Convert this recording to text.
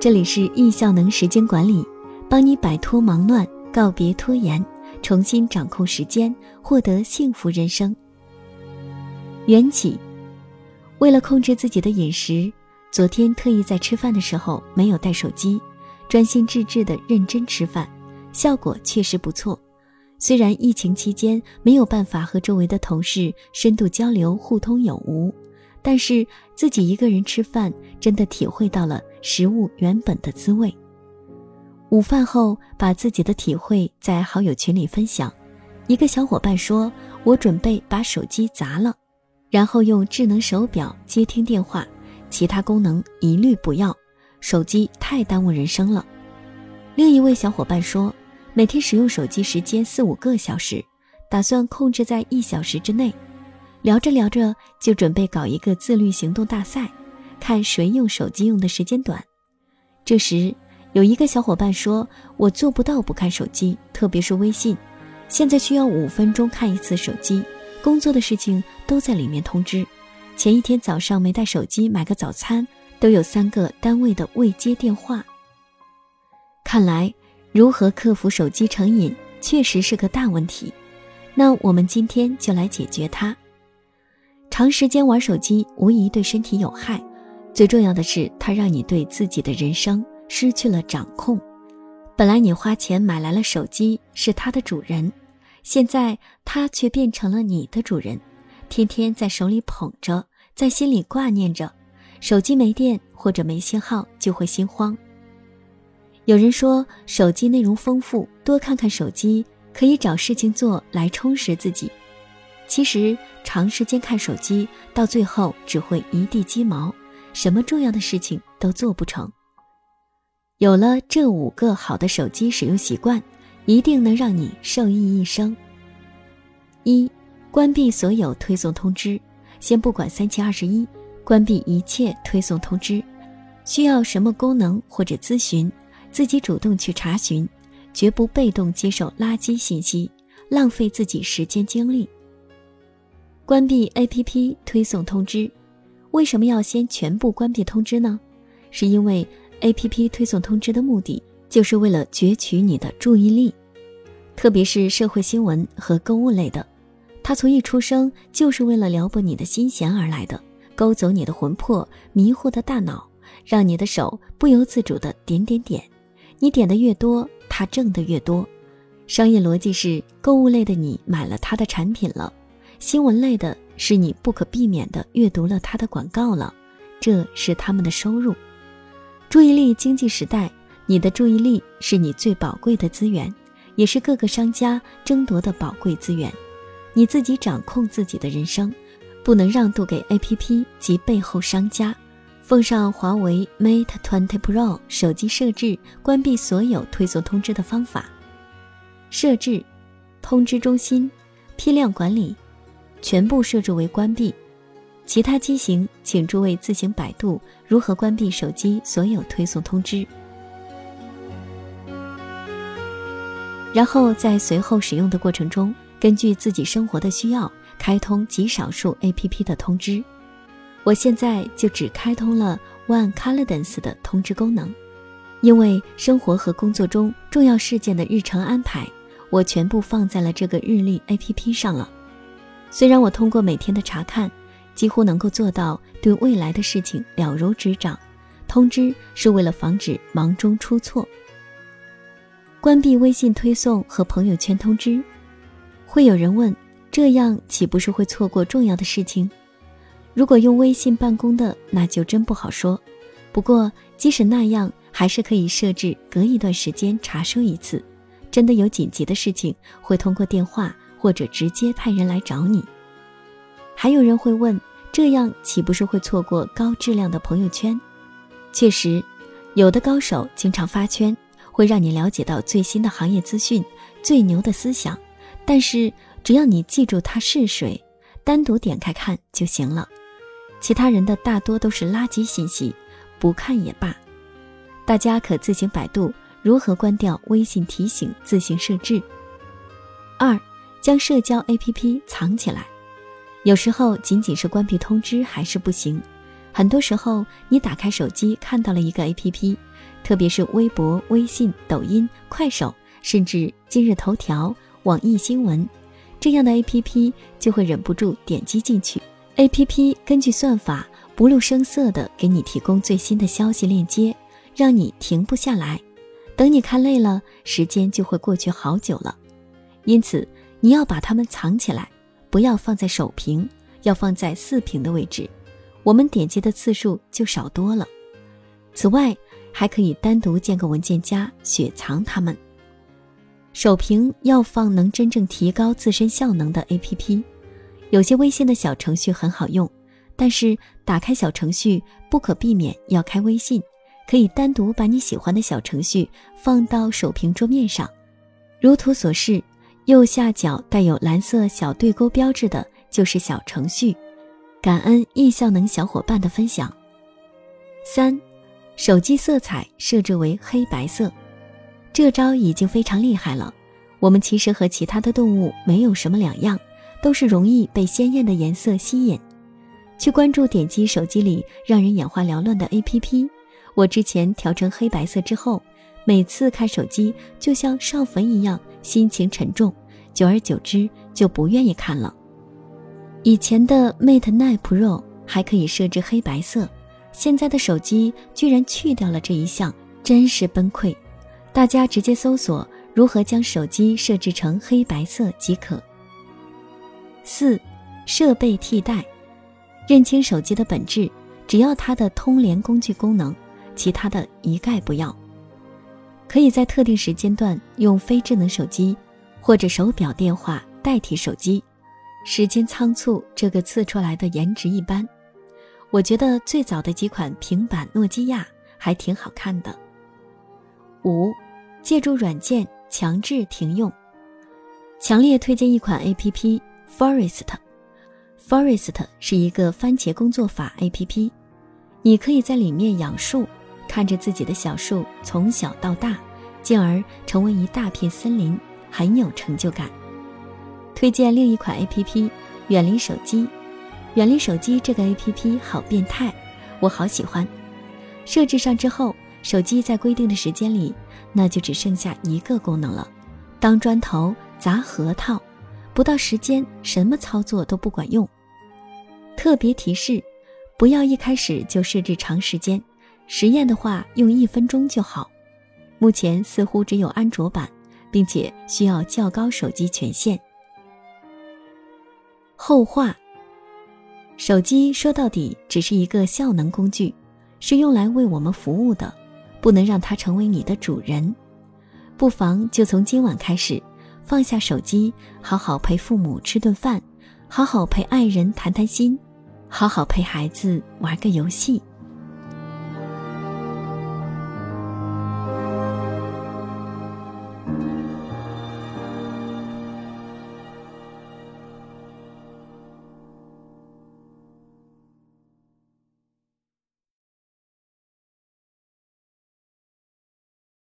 这里是易效能时间管理，帮你摆脱忙乱，告别拖延，重新掌控时间，获得幸福人生。缘起，为了控制自己的饮食，昨天特意在吃饭的时候没有带手机，专心致志的认真吃饭，效果确实不错。虽然疫情期间没有办法和周围的同事深度交流、互通有无。但是自己一个人吃饭，真的体会到了食物原本的滋味。午饭后，把自己的体会在好友群里分享，一个小伙伴说：“我准备把手机砸了，然后用智能手表接听电话，其他功能一律不要，手机太耽误人生了。”另一位小伙伴说：“每天使用手机时间四五个小时，打算控制在一小时之内。”聊着聊着，就准备搞一个自律行动大赛，看谁用手机用的时间短。这时，有一个小伙伴说：“我做不到不看手机，特别是微信，现在需要五分钟看一次手机，工作的事情都在里面通知。前一天早上没带手机买个早餐，都有三个单位的未接电话。看来，如何克服手机成瘾，确实是个大问题。那我们今天就来解决它。”长时间玩手机无疑对身体有害，最重要的是它让你对自己的人生失去了掌控。本来你花钱买来了手机，是它的主人，现在它却变成了你的主人，天天在手里捧着，在心里挂念着。手机没电或者没信号就会心慌。有人说手机内容丰富，多看看手机可以找事情做来充实自己。其实长时间看手机，到最后只会一地鸡毛，什么重要的事情都做不成。有了这五个好的手机使用习惯，一定能让你受益一生。一、关闭所有推送通知，先不管三七二十一，关闭一切推送通知。需要什么功能或者咨询，自己主动去查询，绝不被动接受垃圾信息，浪费自己时间精力。关闭 APP 推送通知，为什么要先全部关闭通知呢？是因为 APP 推送通知的目的就是为了攫取你的注意力，特别是社会新闻和购物类的，它从一出生就是为了撩拨你的心弦而来的，勾走你的魂魄，迷惑的大脑，让你的手不由自主的点点点，你点的越多，它挣的越多。商业逻辑是购物类的你买了它的产品了。新闻类的是你不可避免的阅读了他的广告了，这是他们的收入。注意力经济时代，你的注意力是你最宝贵的资源，也是各个商家争夺的宝贵资源。你自己掌控自己的人生，不能让渡给 APP 及背后商家。奉上华为 Mate 20 Pro 手机设置关闭所有推送通知的方法：设置通知中心，批量管理。全部设置为关闭，其他机型请诸位自行百度如何关闭手机所有推送通知，然后在随后使用的过程中，根据自己生活的需要，开通极少数 APP 的通知。我现在就只开通了 One Calendars 的通知功能，因为生活和工作中重要事件的日程安排，我全部放在了这个日历 APP 上了。虽然我通过每天的查看，几乎能够做到对未来的事情了如指掌，通知是为了防止忙中出错。关闭微信推送和朋友圈通知，会有人问：这样岂不是会错过重要的事情？如果用微信办公的，那就真不好说。不过即使那样，还是可以设置隔一段时间查收一次，真的有紧急的事情，会通过电话。或者直接派人来找你。还有人会问，这样岂不是会错过高质量的朋友圈？确实，有的高手经常发圈，会让你了解到最新的行业资讯、最牛的思想。但是，只要你记住他是谁，单独点开看就行了。其他人的大多都是垃圾信息，不看也罢。大家可自行百度如何关掉微信提醒，自行设置。二。将社交 APP 藏起来，有时候仅仅是关闭通知还是不行。很多时候，你打开手机看到了一个 APP，特别是微博、微信、抖音、快手，甚至今日头条、网易新闻这样的 APP，就会忍不住点击进去。APP 根据算法，不露声色地给你提供最新的消息链接，让你停不下来。等你看累了，时间就会过去好久了。因此，你要把它们藏起来，不要放在首屏，要放在四屏的位置。我们点击的次数就少多了。此外，还可以单独建个文件夹，雪藏它们。首屏要放能真正提高自身效能的 APP。有些微信的小程序很好用，但是打开小程序不可避免要开微信，可以单独把你喜欢的小程序放到首屏桌面上。如图所示，右下角带有蓝色小对勾标志的就是小程序。感恩易效能小伙伴的分享。三，手机色彩设置为黑白色，这招已经非常厉害了。我们其实和其他的动物没有什么两样，都是容易被鲜艳的颜色吸引，去关注点击手机里让人眼花缭乱的 APP。我之前调成黑白色之后，每次看手机就像上坟一样，心情沉重，久而久之就不愿意看了。以前的 Mate 9 Pro 还可以设置黑白色，现在的手机居然去掉了这一项，真是崩溃。大家直接搜索如何将手机设置成黑白色即可。四，设备替代，认清手机的本质，只要它的通联工具功能，其他的一概不要。可以在特定时间段用非智能手机或者手表电话代替手机。时间仓促，这个刺出来的颜值一般。我觉得最早的几款平板诺基亚还挺好看的。五，借助软件强制停用。强烈推荐一款 A P P Forest。Forest 是一个番茄工作法 A P P，你可以在里面养树，看着自己的小树从小到大，进而成为一大片森林，很有成就感。推荐另一款 A P P，远离手机。远离手机这个 A P P 好变态，我好喜欢。设置上之后，手机在规定的时间里，那就只剩下一个功能了：当砖头砸核桃。不到时间，什么操作都不管用。特别提示：不要一开始就设置长时间，实验的话用一分钟就好。目前似乎只有安卓版，并且需要较高手机权限。后话：手机说到底只是一个效能工具，是用来为我们服务的，不能让它成为你的主人。不妨就从今晚开始，放下手机，好好陪父母吃顿饭，好好陪爱人谈谈心，好好陪孩子玩个游戏。